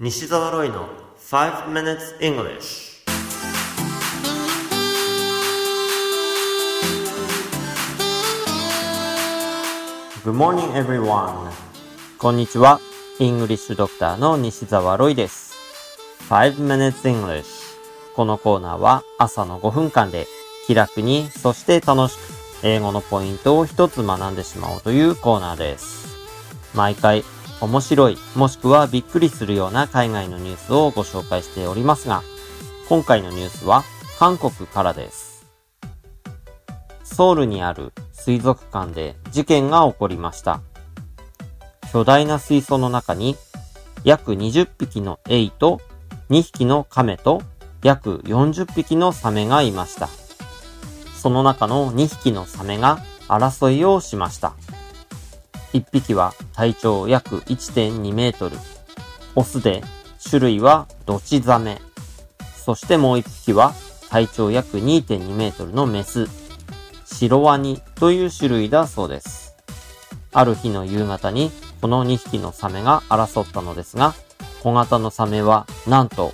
西澤ロイの5 minutes English Good morning everyone こんにちは。イングリッシュドクターの西澤ロイです。5 minutes English このコーナーは朝の5分間で気楽に、そして楽しく英語のポイントを一つ学んでしまおうというコーナーです。毎回面白い、もしくはびっくりするような海外のニュースをご紹介しておりますが、今回のニュースは韓国からです。ソウルにある水族館で事件が起こりました。巨大な水槽の中に約20匹のエイと2匹のカメと約40匹のサメがいました。その中の2匹のサメが争いをしました。1匹は体長約1.2メートル。オスで種類はドチザメ。そしてもう1匹は体長約2.2メートルのメス。シロワニという種類だそうです。ある日の夕方にこの2匹のサメが争ったのですが、小型のサメはなんと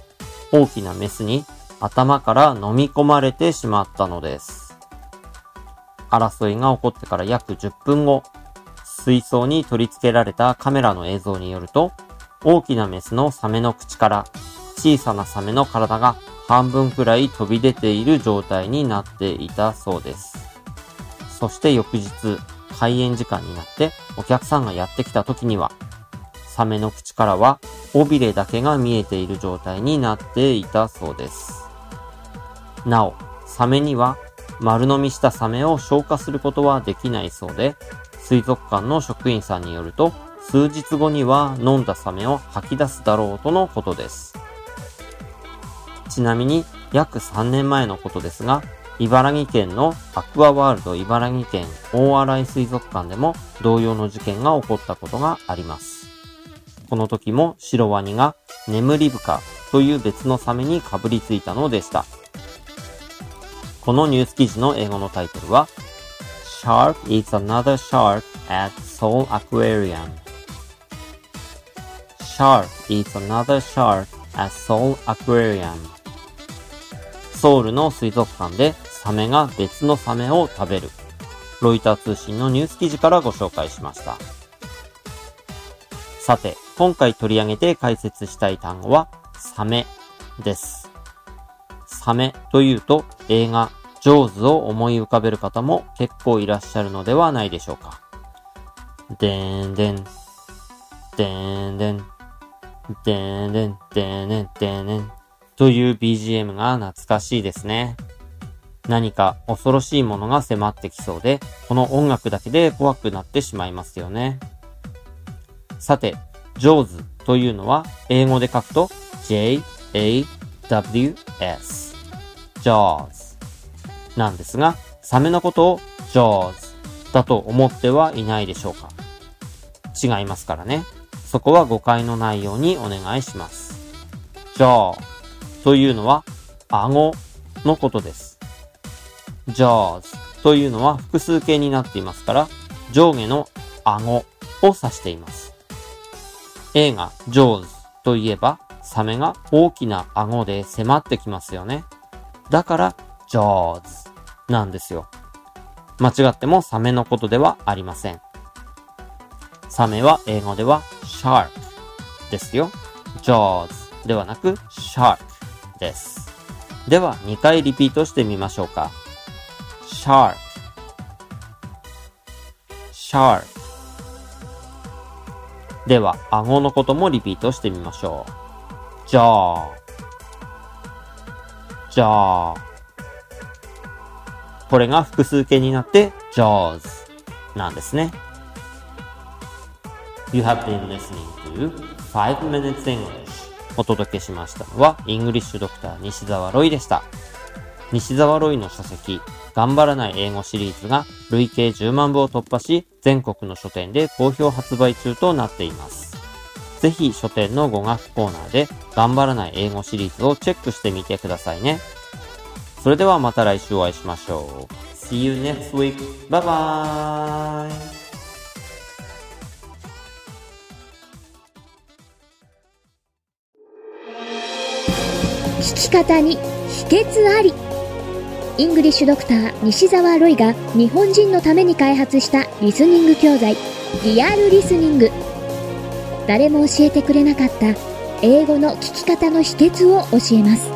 大きなメスに頭から飲み込まれてしまったのです。争いが起こってから約10分後、水槽に取り付けられたカメラの映像によると、大きなメスのサメの口から小さなサメの体が半分くらい飛び出ている状態になっていたそうです。そして翌日、開園時間になってお客さんがやってきた時には、サメの口からは尾びれだけが見えている状態になっていたそうです。なお、サメには丸飲みしたサメを消化することはできないそうで、水族館の職員さんによると、数日後には飲んだサメを吐き出すだろうとのことです。ちなみに約3年前のことですが、茨城県のアクアワールド茨城県大洗水族館でも同様の事件が起こったことがあります。この時もシロワニが眠り深という別のサメにかぶりついたのでした。このニュース記事の英語のタイトルは Shark eats another shark at Seoul Aquarium Shark eats another shark at Seoul Aquarium ソウルの水族館でサメが別のサメを食べる。ロイター通信のニュース記事からご紹介しました。さて、今回取り上げて解説したい単語は、サメです。サメというと映画ジョーズを思い浮かべる方も結構いらっしゃるのではないでしょうか。でんでん、でんでん、でんでん、でんでん、でんでんという BGM が懐かしいですね。何か恐ろしいものが迫ってきそうで、この音楽だけで怖くなってしまいますよね。さて、ジョーズというのは英語で書くと J-A-W-S。jaws なんですが、サメのことを jaws だと思ってはいないでしょうか違いますからね。そこは誤解のないようにお願いします。jaw というのは顎のことです。jaws というのは複数形になっていますから、上下の顎を指しています。映画 jaws といえば、サメが大きな顎で迫ってきますよね。だから、jaws なんですよ。間違ってもサメのことではありません。サメは英語では shark ですよ。jaws ではなく shark です。では2回リピートしてみましょうか。shark shark では、顎のこともリピートしてみましょう。jaw じゃあ、これが複数形になって jaws なんですね。You have been listening to 5 Minutes English お届けしましたのは、イングリッシュドクター西澤ロイでした。西澤ロイの書籍、頑張らない英語シリーズが累計10万部を突破し、全国の書店で好評発売中となっています。ぜひ書店の語学コーナーで頑張らない英語シリーズをチェックしてみてくださいね。それではまた来週お会いしましょう。See you next week. Bye bye! 聞き方に秘訣ありイングリッシュドクター西澤ロイが日本人のために開発したリスニング教材リアルリスニング誰も教えてくれなかった英語の聞き方の秘訣を教えます